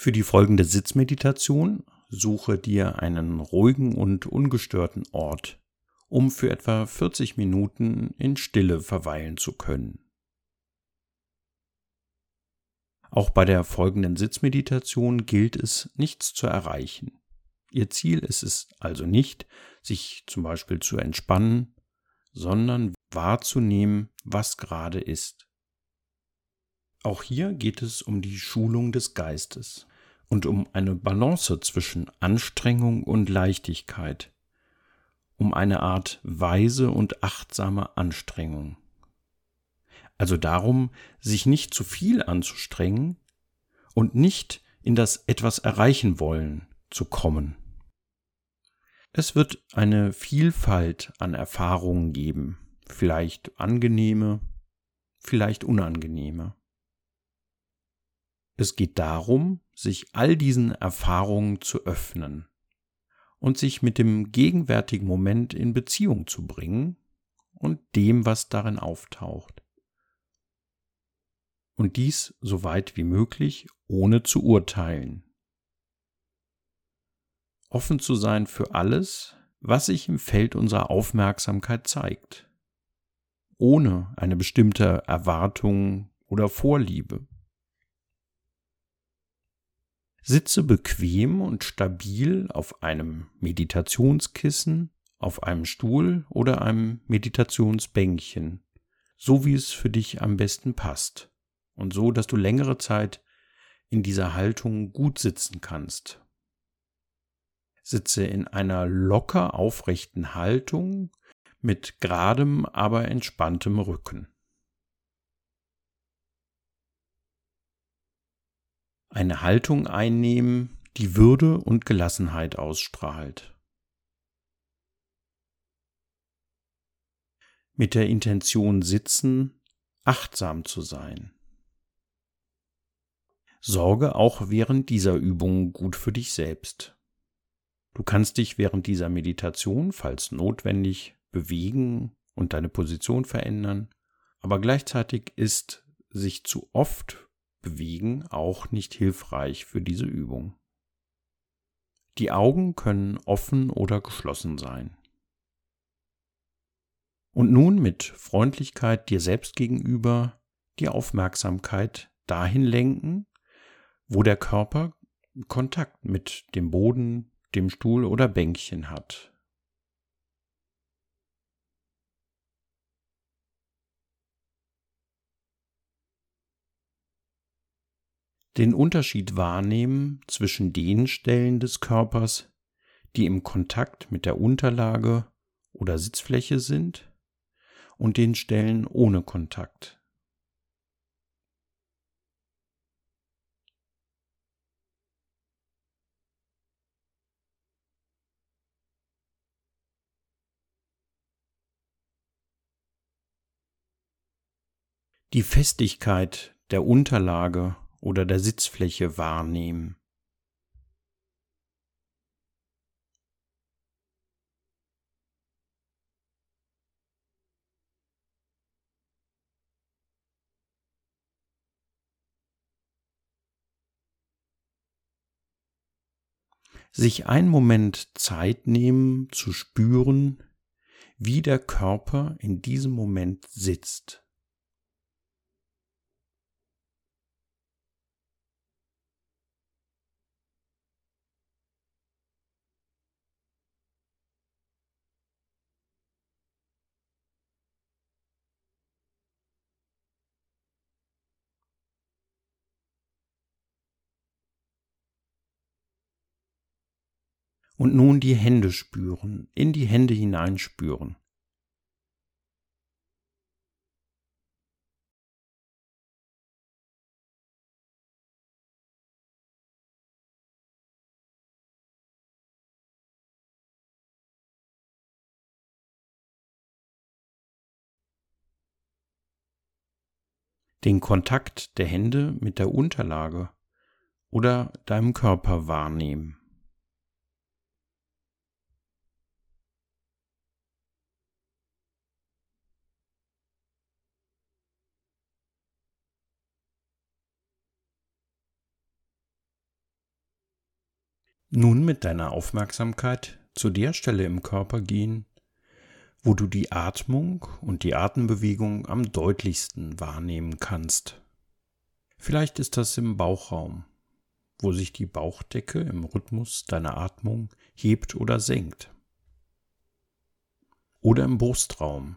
Für die folgende Sitzmeditation suche dir einen ruhigen und ungestörten Ort, um für etwa 40 Minuten in Stille verweilen zu können. Auch bei der folgenden Sitzmeditation gilt es, nichts zu erreichen. Ihr Ziel ist es also nicht, sich zum Beispiel zu entspannen, sondern wahrzunehmen, was gerade ist. Auch hier geht es um die Schulung des Geistes und um eine Balance zwischen Anstrengung und Leichtigkeit, um eine Art weise und achtsame Anstrengung. Also darum, sich nicht zu viel anzustrengen und nicht in das etwas erreichen wollen zu kommen. Es wird eine Vielfalt an Erfahrungen geben, vielleicht angenehme, vielleicht unangenehme. Es geht darum, sich all diesen Erfahrungen zu öffnen und sich mit dem gegenwärtigen Moment in Beziehung zu bringen und dem, was darin auftaucht. Und dies so weit wie möglich ohne zu urteilen. Offen zu sein für alles, was sich im Feld unserer Aufmerksamkeit zeigt, ohne eine bestimmte Erwartung oder Vorliebe. Sitze bequem und stabil auf einem Meditationskissen, auf einem Stuhl oder einem Meditationsbänkchen, so wie es für dich am besten passt und so, dass du längere Zeit in dieser Haltung gut sitzen kannst. Sitze in einer locker aufrechten Haltung mit geradem, aber entspanntem Rücken. Eine Haltung einnehmen, die Würde und Gelassenheit ausstrahlt. Mit der Intention sitzen, achtsam zu sein. Sorge auch während dieser Übung gut für dich selbst. Du kannst dich während dieser Meditation, falls notwendig, bewegen und deine Position verändern, aber gleichzeitig ist sich zu oft Bewegen auch nicht hilfreich für diese Übung. Die Augen können offen oder geschlossen sein. Und nun mit Freundlichkeit dir selbst gegenüber die Aufmerksamkeit dahin lenken, wo der Körper Kontakt mit dem Boden, dem Stuhl oder Bänkchen hat. Den Unterschied wahrnehmen zwischen den Stellen des Körpers, die im Kontakt mit der Unterlage oder Sitzfläche sind, und den Stellen ohne Kontakt. Die Festigkeit der Unterlage oder der Sitzfläche wahrnehmen. sich einen Moment Zeit nehmen zu spüren, wie der Körper in diesem Moment sitzt. Und nun die Hände spüren, in die Hände hineinspüren. den Kontakt der Hände mit der Unterlage oder deinem Körper wahrnehmen. Nun mit deiner Aufmerksamkeit zu der Stelle im Körper gehen, wo du die Atmung und die Atembewegung am deutlichsten wahrnehmen kannst. Vielleicht ist das im Bauchraum, wo sich die Bauchdecke im Rhythmus deiner Atmung hebt oder senkt. Oder im Brustraum,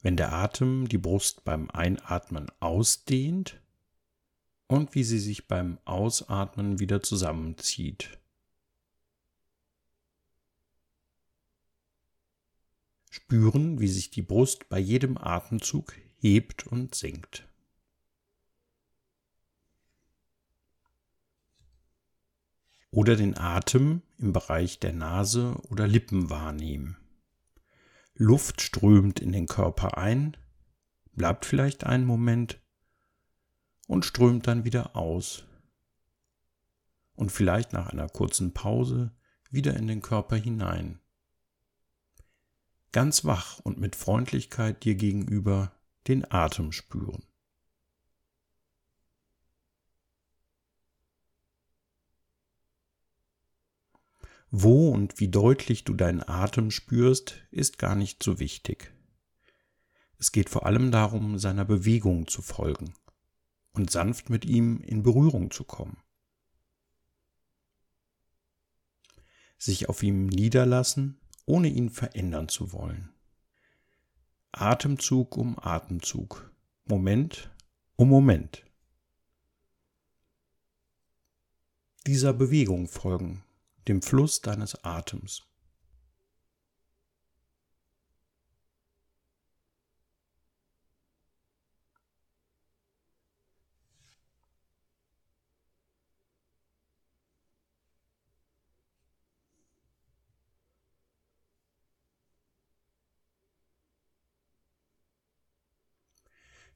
wenn der Atem die Brust beim Einatmen ausdehnt und wie sie sich beim Ausatmen wieder zusammenzieht. Spüren, wie sich die Brust bei jedem Atemzug hebt und senkt. Oder den Atem im Bereich der Nase oder Lippen wahrnehmen. Luft strömt in den Körper ein, bleibt vielleicht einen Moment und strömt dann wieder aus. Und vielleicht nach einer kurzen Pause wieder in den Körper hinein. Ganz wach und mit Freundlichkeit dir gegenüber den Atem spüren. Wo und wie deutlich du deinen Atem spürst, ist gar nicht so wichtig. Es geht vor allem darum, seiner Bewegung zu folgen und sanft mit ihm in Berührung zu kommen. Sich auf ihm niederlassen, ohne ihn verändern zu wollen. Atemzug um Atemzug, Moment um Moment. Dieser Bewegung folgen, dem Fluss deines Atems.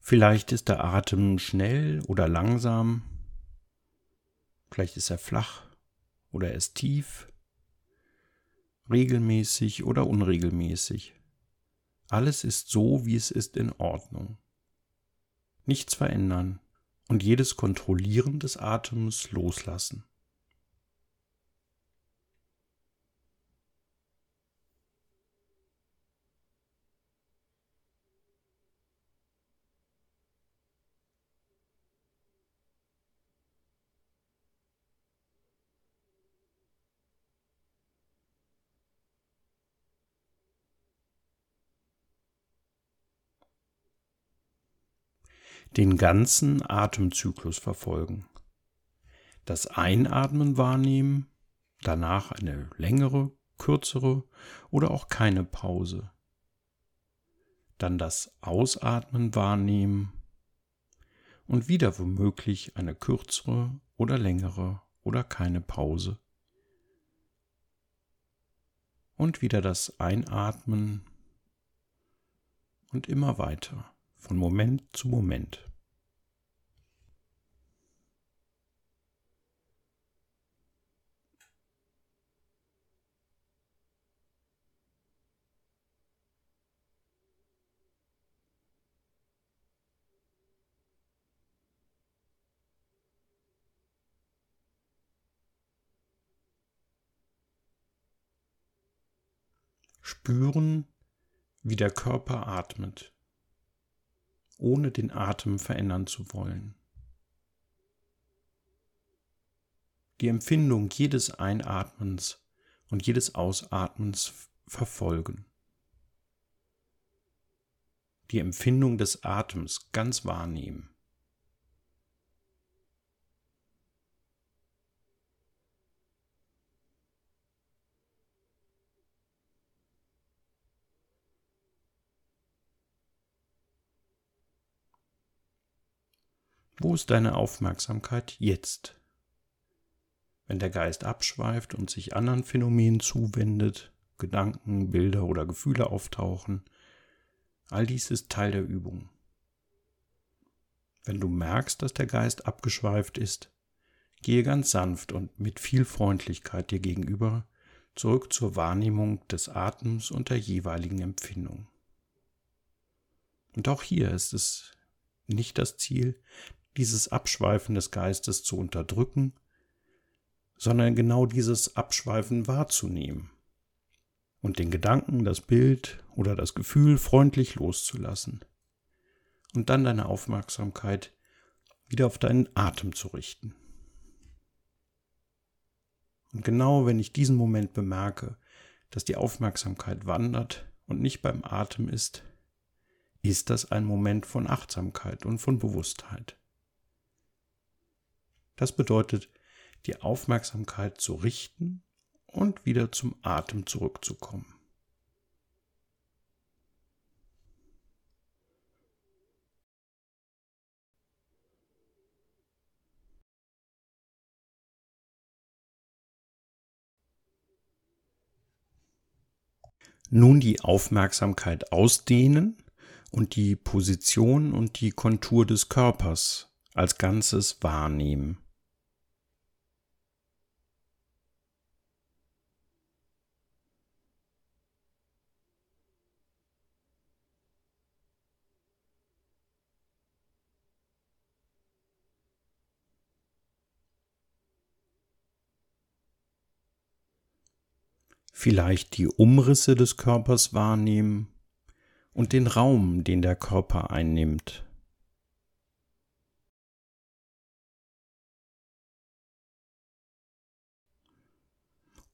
Vielleicht ist der Atem schnell oder langsam. Vielleicht ist er flach oder er ist tief. Regelmäßig oder unregelmäßig. Alles ist so, wie es ist, in Ordnung. Nichts verändern und jedes Kontrollieren des Atems loslassen. Den ganzen Atemzyklus verfolgen. Das Einatmen wahrnehmen, danach eine längere, kürzere oder auch keine Pause. Dann das Ausatmen wahrnehmen und wieder womöglich eine kürzere oder längere oder keine Pause. Und wieder das Einatmen und immer weiter von Moment zu Moment. Spüren, wie der Körper atmet ohne den Atem verändern zu wollen. Die Empfindung jedes Einatmens und jedes Ausatmens verfolgen. Die Empfindung des Atems ganz wahrnehmen. Wo ist deine Aufmerksamkeit jetzt? Wenn der Geist abschweift und sich anderen Phänomenen zuwendet, Gedanken, Bilder oder Gefühle auftauchen, all dies ist Teil der Übung. Wenn du merkst, dass der Geist abgeschweift ist, gehe ganz sanft und mit viel Freundlichkeit dir gegenüber zurück zur Wahrnehmung des Atems und der jeweiligen Empfindung. Und auch hier ist es nicht das Ziel, dieses Abschweifen des Geistes zu unterdrücken, sondern genau dieses Abschweifen wahrzunehmen und den Gedanken, das Bild oder das Gefühl freundlich loszulassen und dann deine Aufmerksamkeit wieder auf deinen Atem zu richten. Und genau wenn ich diesen Moment bemerke, dass die Aufmerksamkeit wandert und nicht beim Atem ist, ist das ein Moment von Achtsamkeit und von Bewusstheit. Das bedeutet, die Aufmerksamkeit zu richten und wieder zum Atem zurückzukommen. Nun die Aufmerksamkeit ausdehnen und die Position und die Kontur des Körpers als Ganzes wahrnehmen. Vielleicht die Umrisse des Körpers wahrnehmen und den Raum, den der Körper einnimmt.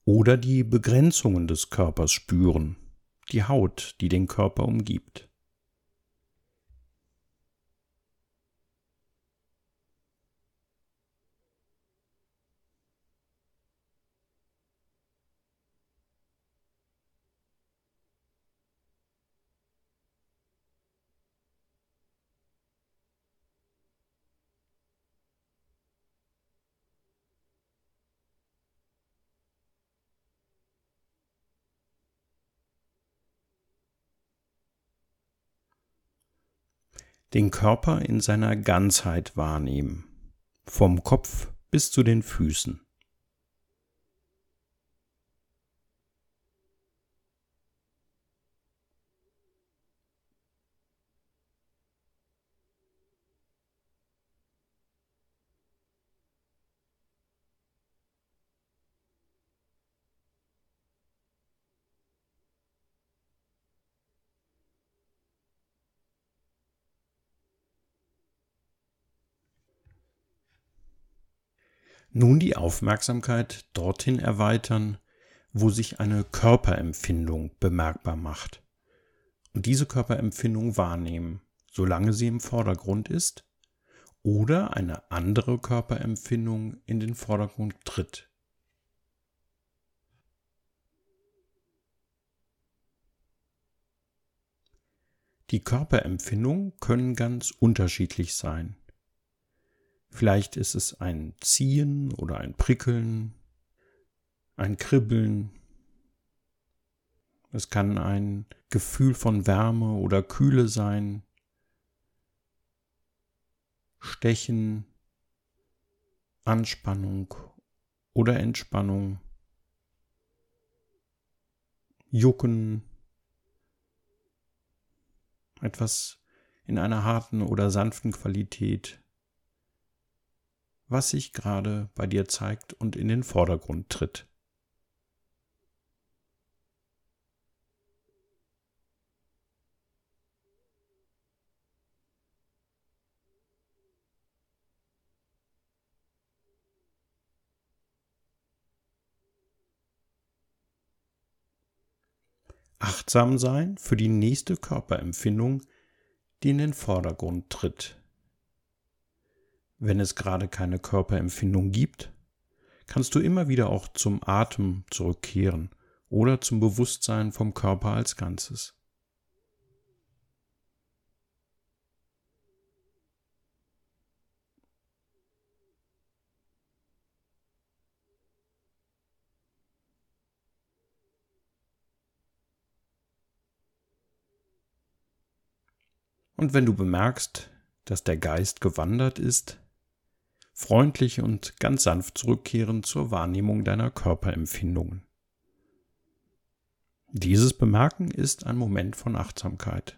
Oder die Begrenzungen des Körpers spüren, die Haut, die den Körper umgibt. Den Körper in seiner Ganzheit wahrnehmen, vom Kopf bis zu den Füßen. Nun die Aufmerksamkeit dorthin erweitern, wo sich eine Körperempfindung bemerkbar macht. Und diese Körperempfindung wahrnehmen, solange sie im Vordergrund ist oder eine andere Körperempfindung in den Vordergrund tritt. Die Körperempfindungen können ganz unterschiedlich sein. Vielleicht ist es ein Ziehen oder ein Prickeln, ein Kribbeln. Es kann ein Gefühl von Wärme oder Kühle sein, Stechen, Anspannung oder Entspannung, Jucken, etwas in einer harten oder sanften Qualität was sich gerade bei dir zeigt und in den Vordergrund tritt. Achtsam sein für die nächste Körperempfindung, die in den Vordergrund tritt wenn es gerade keine Körperempfindung gibt, kannst du immer wieder auch zum Atem zurückkehren oder zum Bewusstsein vom Körper als Ganzes. Und wenn du bemerkst, dass der Geist gewandert ist, freundlich und ganz sanft zurückkehren zur Wahrnehmung deiner Körperempfindungen. Dieses Bemerken ist ein Moment von Achtsamkeit.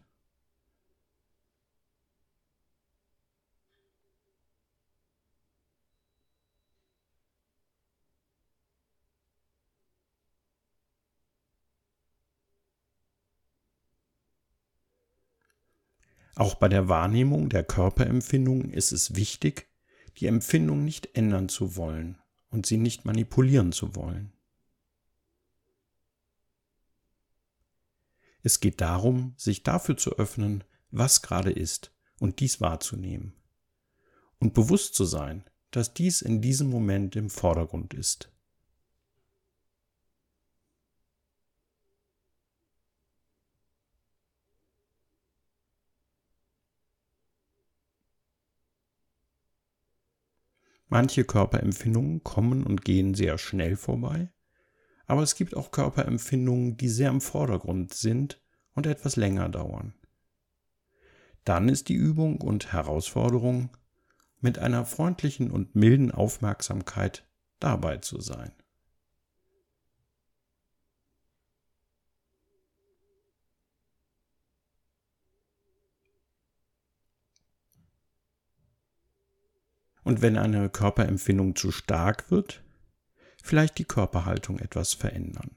Auch bei der Wahrnehmung der Körperempfindung ist es wichtig, die Empfindung nicht ändern zu wollen und sie nicht manipulieren zu wollen. Es geht darum, sich dafür zu öffnen, was gerade ist und dies wahrzunehmen. Und bewusst zu sein, dass dies in diesem Moment im Vordergrund ist. Manche Körperempfindungen kommen und gehen sehr schnell vorbei, aber es gibt auch Körperempfindungen, die sehr im Vordergrund sind und etwas länger dauern. Dann ist die Übung und Herausforderung, mit einer freundlichen und milden Aufmerksamkeit dabei zu sein. Und wenn eine Körperempfindung zu stark wird, vielleicht die Körperhaltung etwas verändern.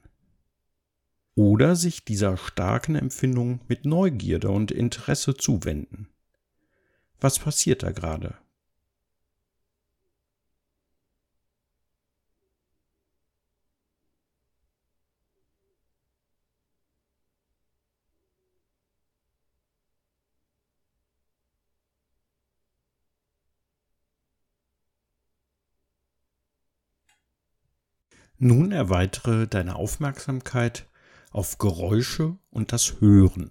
Oder sich dieser starken Empfindung mit Neugierde und Interesse zuwenden. Was passiert da gerade? Nun erweitere deine Aufmerksamkeit auf Geräusche und das Hören.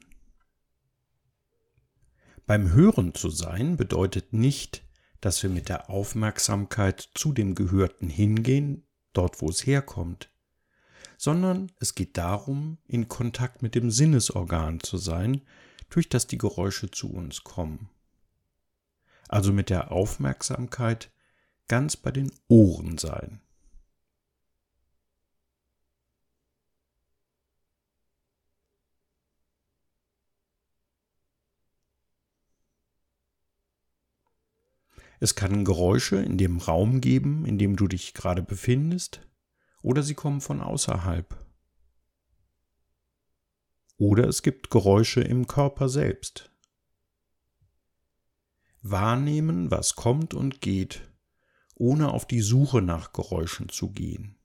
Beim Hören zu sein bedeutet nicht, dass wir mit der Aufmerksamkeit zu dem Gehörten hingehen, dort wo es herkommt, sondern es geht darum, in Kontakt mit dem Sinnesorgan zu sein, durch das die Geräusche zu uns kommen. Also mit der Aufmerksamkeit ganz bei den Ohren sein. Es kann Geräusche in dem Raum geben, in dem du dich gerade befindest, oder sie kommen von außerhalb. Oder es gibt Geräusche im Körper selbst. Wahrnehmen, was kommt und geht, ohne auf die Suche nach Geräuschen zu gehen.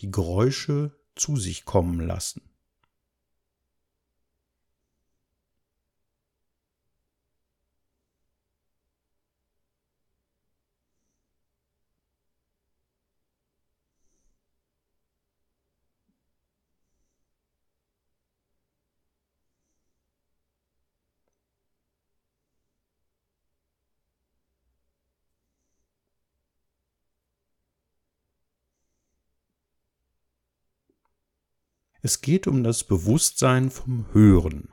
Die Geräusche zu sich kommen lassen. Es geht um das Bewusstsein vom Hören,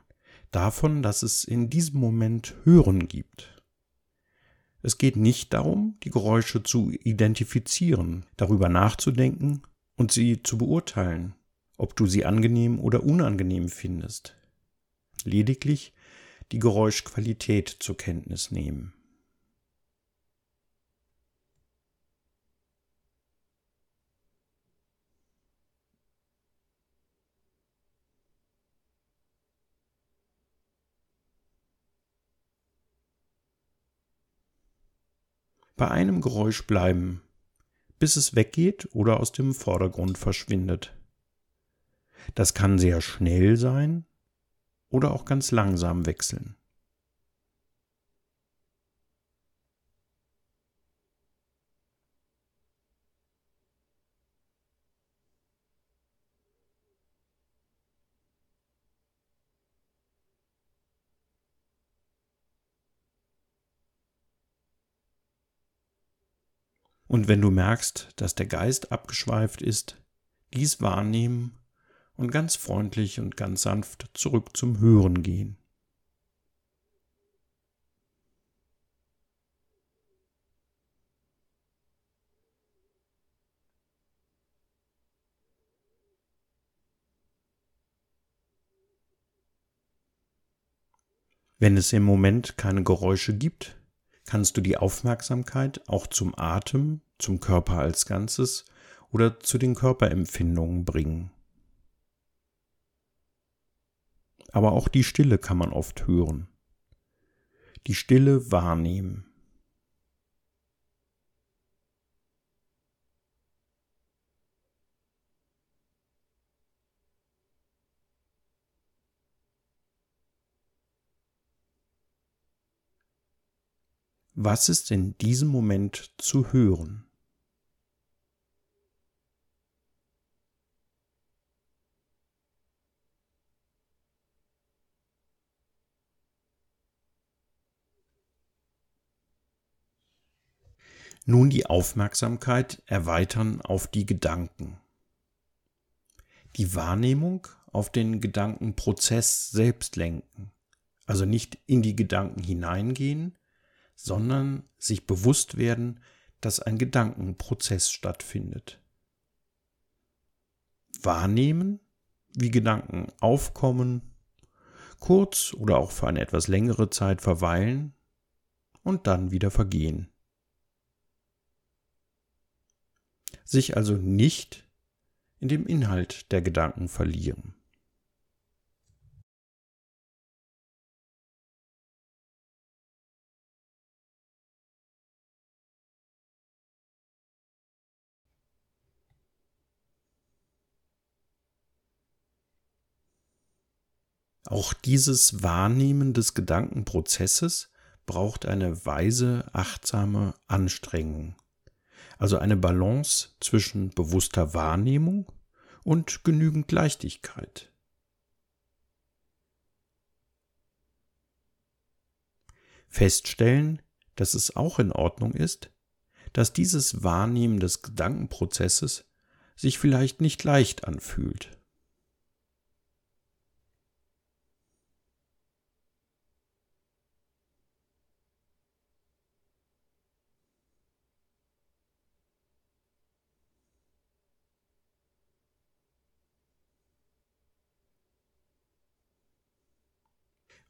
davon, dass es in diesem Moment Hören gibt. Es geht nicht darum, die Geräusche zu identifizieren, darüber nachzudenken und sie zu beurteilen, ob du sie angenehm oder unangenehm findest. Lediglich die Geräuschqualität zur Kenntnis nehmen. Bei einem Geräusch bleiben, bis es weggeht oder aus dem Vordergrund verschwindet. Das kann sehr schnell sein oder auch ganz langsam wechseln. Und wenn du merkst, dass der Geist abgeschweift ist, dies wahrnehmen und ganz freundlich und ganz sanft zurück zum Hören gehen. Wenn es im Moment keine Geräusche gibt, kannst du die Aufmerksamkeit auch zum Atem, zum Körper als Ganzes oder zu den Körperempfindungen bringen. Aber auch die Stille kann man oft hören, die Stille wahrnehmen. Was ist in diesem Moment zu hören? Nun die Aufmerksamkeit erweitern auf die Gedanken. Die Wahrnehmung auf den Gedankenprozess selbst lenken. Also nicht in die Gedanken hineingehen, sondern sich bewusst werden, dass ein Gedankenprozess stattfindet. Wahrnehmen, wie Gedanken aufkommen, kurz oder auch für eine etwas längere Zeit verweilen und dann wieder vergehen. sich also nicht in dem Inhalt der Gedanken verlieren. Auch dieses Wahrnehmen des Gedankenprozesses braucht eine weise, achtsame Anstrengung also eine Balance zwischen bewusster Wahrnehmung und genügend Leichtigkeit. Feststellen, dass es auch in Ordnung ist, dass dieses Wahrnehmen des Gedankenprozesses sich vielleicht nicht leicht anfühlt.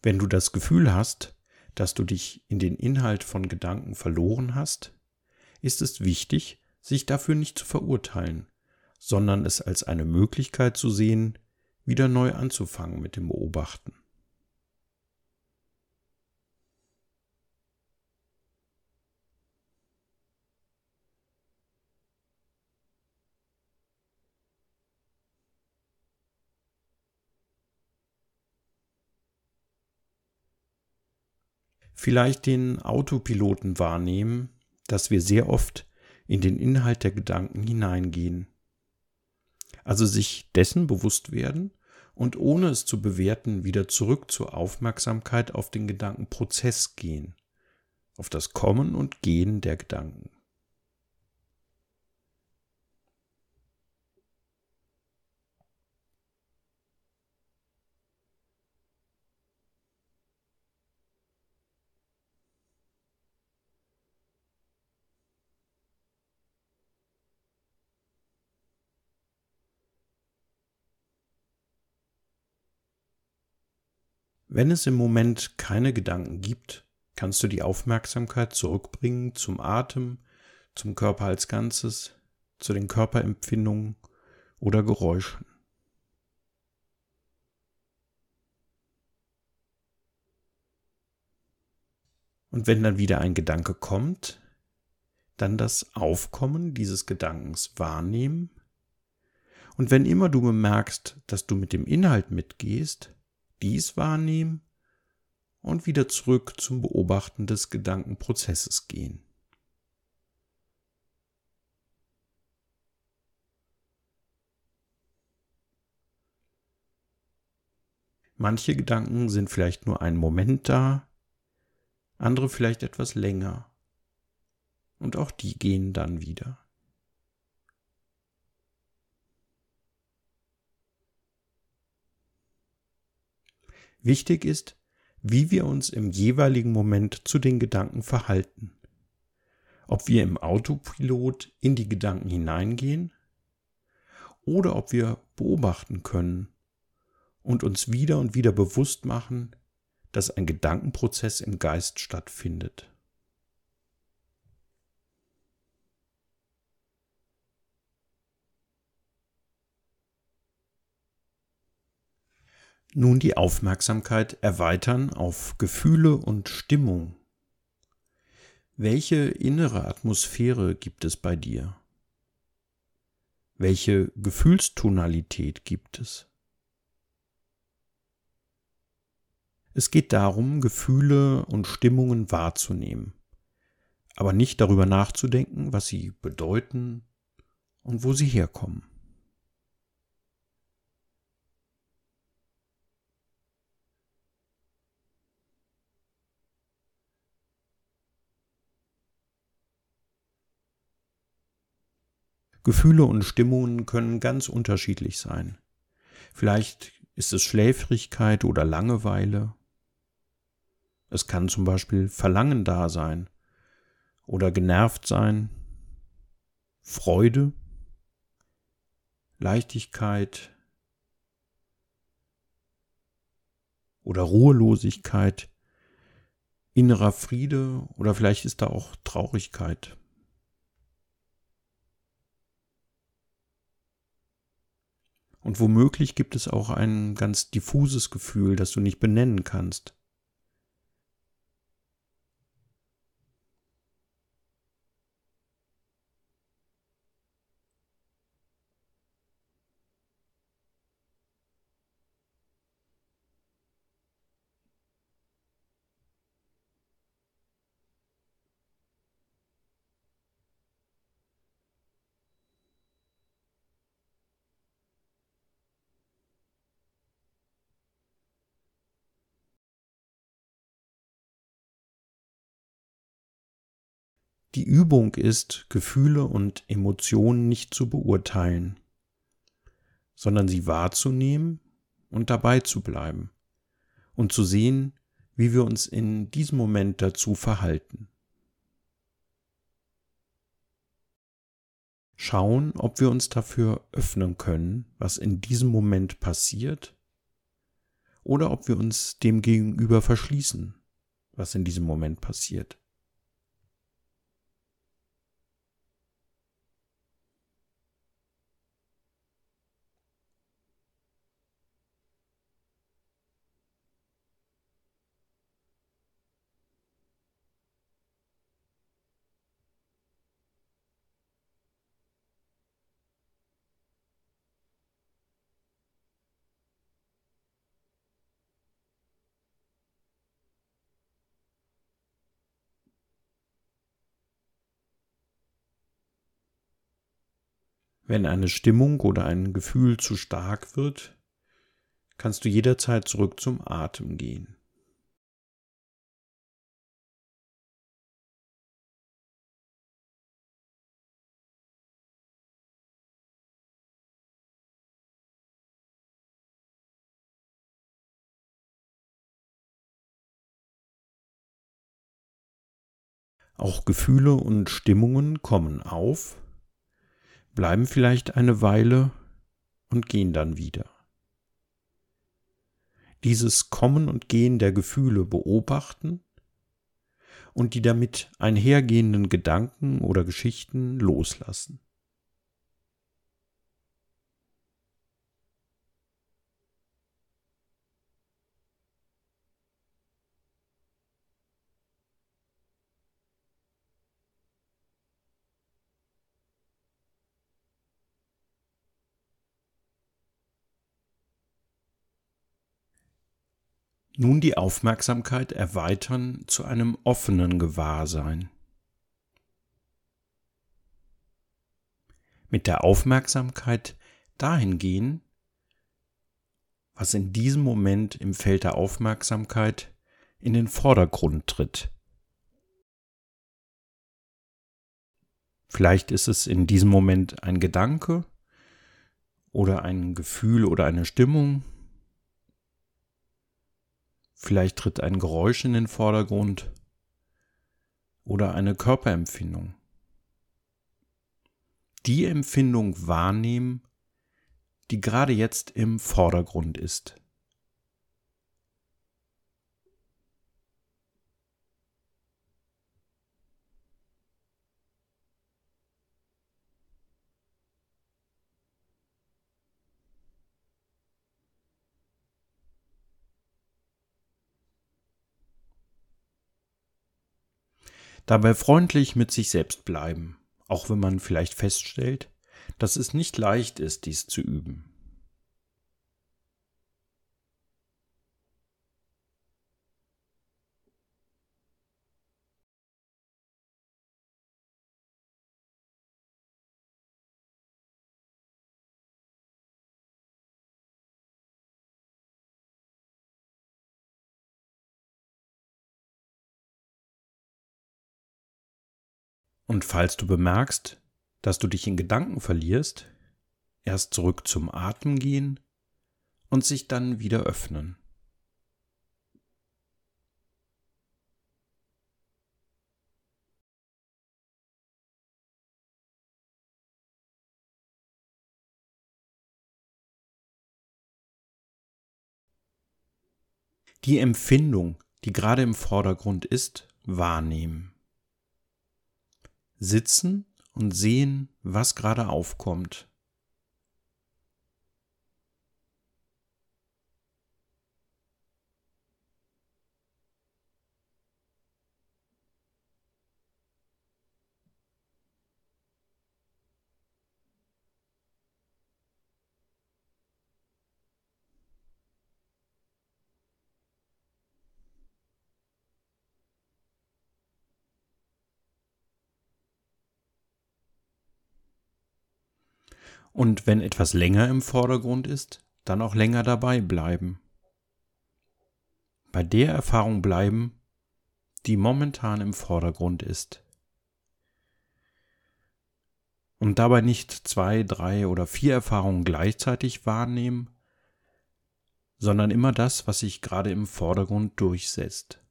Wenn du das Gefühl hast, dass du dich in den Inhalt von Gedanken verloren hast, ist es wichtig, sich dafür nicht zu verurteilen, sondern es als eine Möglichkeit zu sehen, wieder neu anzufangen mit dem Beobachten. Vielleicht den Autopiloten wahrnehmen, dass wir sehr oft in den Inhalt der Gedanken hineingehen. Also sich dessen bewusst werden und ohne es zu bewerten wieder zurück zur Aufmerksamkeit auf den Gedankenprozess gehen, auf das Kommen und Gehen der Gedanken. Wenn es im Moment keine Gedanken gibt, kannst du die Aufmerksamkeit zurückbringen zum Atem, zum Körper als Ganzes, zu den Körperempfindungen oder Geräuschen. Und wenn dann wieder ein Gedanke kommt, dann das Aufkommen dieses Gedankens wahrnehmen. Und wenn immer du bemerkst, dass du mit dem Inhalt mitgehst, dies wahrnehmen und wieder zurück zum Beobachten des Gedankenprozesses gehen. Manche Gedanken sind vielleicht nur einen Moment da, andere vielleicht etwas länger. Und auch die gehen dann wieder. Wichtig ist, wie wir uns im jeweiligen Moment zu den Gedanken verhalten. Ob wir im Autopilot in die Gedanken hineingehen oder ob wir beobachten können und uns wieder und wieder bewusst machen, dass ein Gedankenprozess im Geist stattfindet. Nun die Aufmerksamkeit erweitern auf Gefühle und Stimmung. Welche innere Atmosphäre gibt es bei dir? Welche Gefühlstonalität gibt es? Es geht darum, Gefühle und Stimmungen wahrzunehmen, aber nicht darüber nachzudenken, was sie bedeuten und wo sie herkommen. Gefühle und Stimmungen können ganz unterschiedlich sein. Vielleicht ist es Schläfrigkeit oder Langeweile. Es kann zum Beispiel Verlangen da sein oder genervt sein, Freude, Leichtigkeit oder Ruhelosigkeit, innerer Friede oder vielleicht ist da auch Traurigkeit. Und womöglich gibt es auch ein ganz diffuses Gefühl, das du nicht benennen kannst. Die Übung ist, Gefühle und Emotionen nicht zu beurteilen, sondern sie wahrzunehmen und dabei zu bleiben und zu sehen, wie wir uns in diesem Moment dazu verhalten. Schauen, ob wir uns dafür öffnen können, was in diesem Moment passiert, oder ob wir uns dem gegenüber verschließen, was in diesem Moment passiert. Wenn eine Stimmung oder ein Gefühl zu stark wird, kannst du jederzeit zurück zum Atem gehen. Auch Gefühle und Stimmungen kommen auf bleiben vielleicht eine Weile und gehen dann wieder. Dieses Kommen und Gehen der Gefühle beobachten und die damit einhergehenden Gedanken oder Geschichten loslassen. Nun die Aufmerksamkeit erweitern zu einem offenen Gewahrsein. Mit der Aufmerksamkeit dahin gehen, was in diesem Moment im Feld der Aufmerksamkeit in den Vordergrund tritt. Vielleicht ist es in diesem Moment ein Gedanke oder ein Gefühl oder eine Stimmung Vielleicht tritt ein Geräusch in den Vordergrund oder eine Körperempfindung. Die Empfindung wahrnehmen, die gerade jetzt im Vordergrund ist. Dabei freundlich mit sich selbst bleiben, auch wenn man vielleicht feststellt, dass es nicht leicht ist, dies zu üben. Und falls du bemerkst, dass du dich in Gedanken verlierst, erst zurück zum Atem gehen und sich dann wieder öffnen. Die Empfindung, die gerade im Vordergrund ist, wahrnehmen. Sitzen und sehen, was gerade aufkommt. Und wenn etwas länger im Vordergrund ist, dann auch länger dabei bleiben. Bei der Erfahrung bleiben, die momentan im Vordergrund ist. Und dabei nicht zwei, drei oder vier Erfahrungen gleichzeitig wahrnehmen, sondern immer das, was sich gerade im Vordergrund durchsetzt.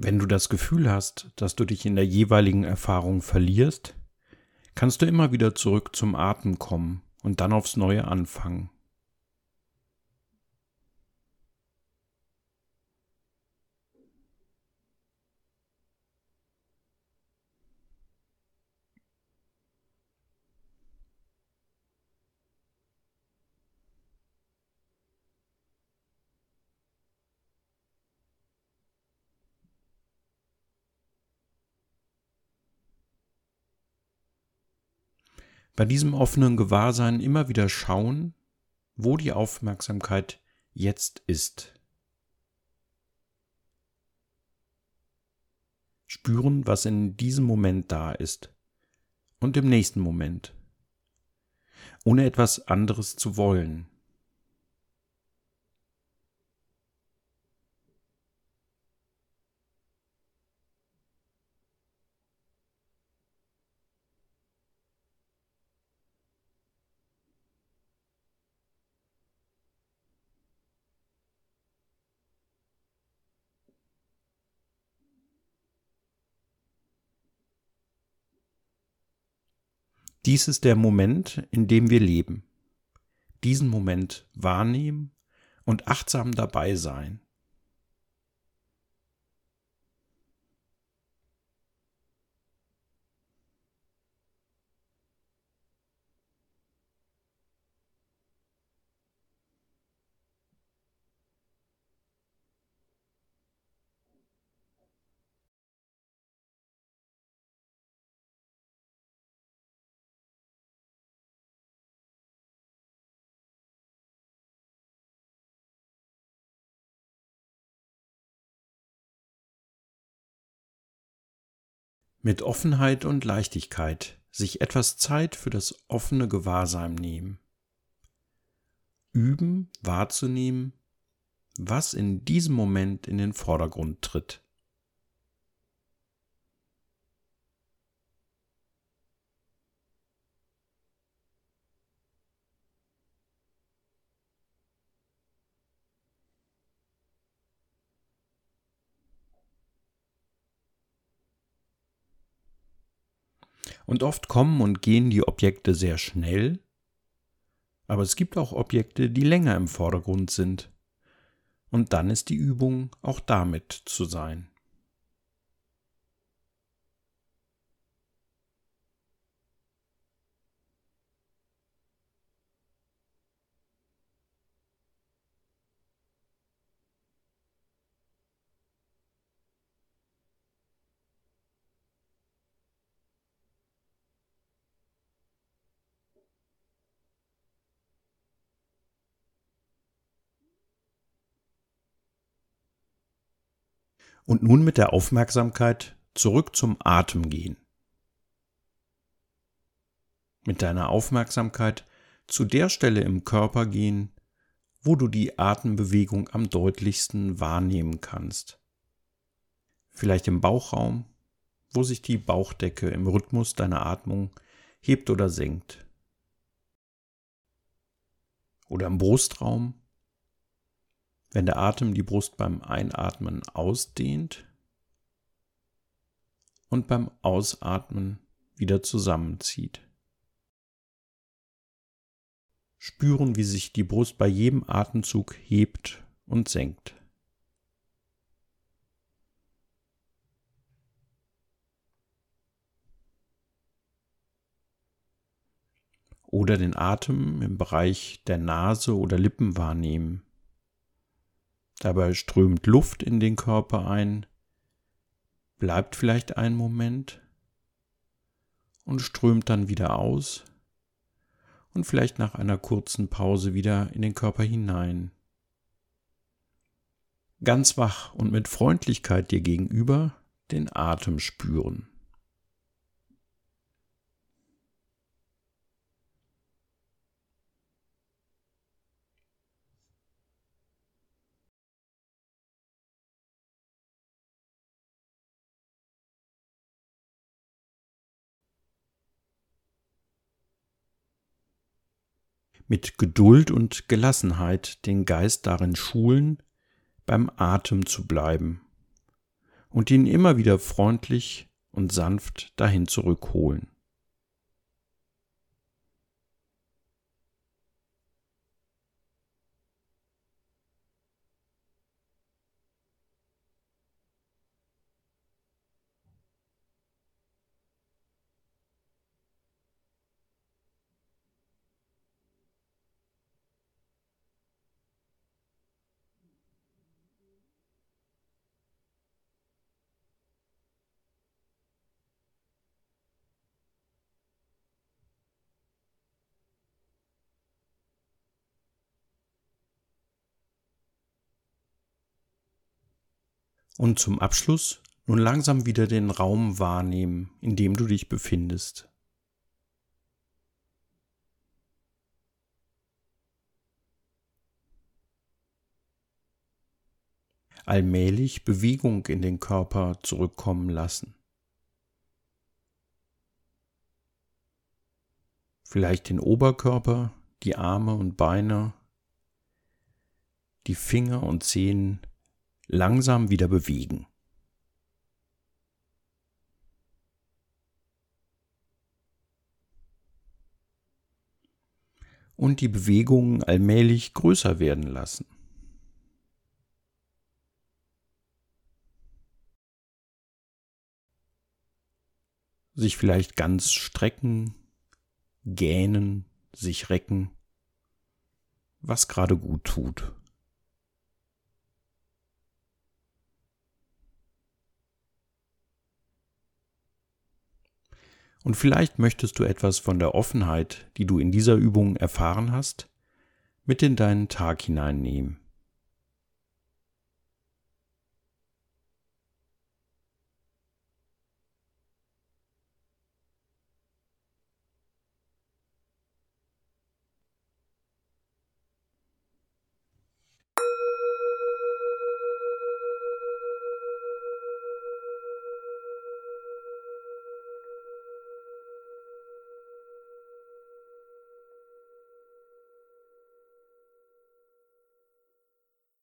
Wenn du das Gefühl hast, dass du dich in der jeweiligen Erfahrung verlierst, kannst du immer wieder zurück zum Atem kommen und dann aufs Neue anfangen. Bei diesem offenen Gewahrsein immer wieder schauen, wo die Aufmerksamkeit jetzt ist. Spüren, was in diesem Moment da ist und im nächsten Moment, ohne etwas anderes zu wollen. Dies ist der Moment, in dem wir leben. Diesen Moment wahrnehmen und achtsam dabei sein. Mit Offenheit und Leichtigkeit sich etwas Zeit für das offene Gewahrsein nehmen. Üben, wahrzunehmen, was in diesem Moment in den Vordergrund tritt. Und oft kommen und gehen die Objekte sehr schnell, aber es gibt auch Objekte, die länger im Vordergrund sind. Und dann ist die Übung auch damit zu sein. Und nun mit der Aufmerksamkeit zurück zum Atem gehen. Mit deiner Aufmerksamkeit zu der Stelle im Körper gehen, wo du die Atembewegung am deutlichsten wahrnehmen kannst. Vielleicht im Bauchraum, wo sich die Bauchdecke im Rhythmus deiner Atmung hebt oder senkt. Oder im Brustraum, wenn der Atem die Brust beim Einatmen ausdehnt und beim Ausatmen wieder zusammenzieht. Spüren, wie sich die Brust bei jedem Atemzug hebt und senkt. Oder den Atem im Bereich der Nase oder Lippen wahrnehmen. Dabei strömt Luft in den Körper ein, bleibt vielleicht einen Moment und strömt dann wieder aus und vielleicht nach einer kurzen Pause wieder in den Körper hinein. Ganz wach und mit Freundlichkeit dir gegenüber den Atem spüren. Mit Geduld und Gelassenheit den Geist darin schulen, beim Atem zu bleiben und ihn immer wieder freundlich und sanft dahin zurückholen. Und zum Abschluss nun langsam wieder den Raum wahrnehmen, in dem du dich befindest. Allmählich Bewegung in den Körper zurückkommen lassen. Vielleicht den Oberkörper, die Arme und Beine, die Finger und Zehen langsam wieder bewegen. Und die Bewegungen allmählich größer werden lassen. Sich vielleicht ganz strecken, gähnen, sich recken, was gerade gut tut. Und vielleicht möchtest du etwas von der Offenheit, die du in dieser Übung erfahren hast, mit in deinen Tag hineinnehmen.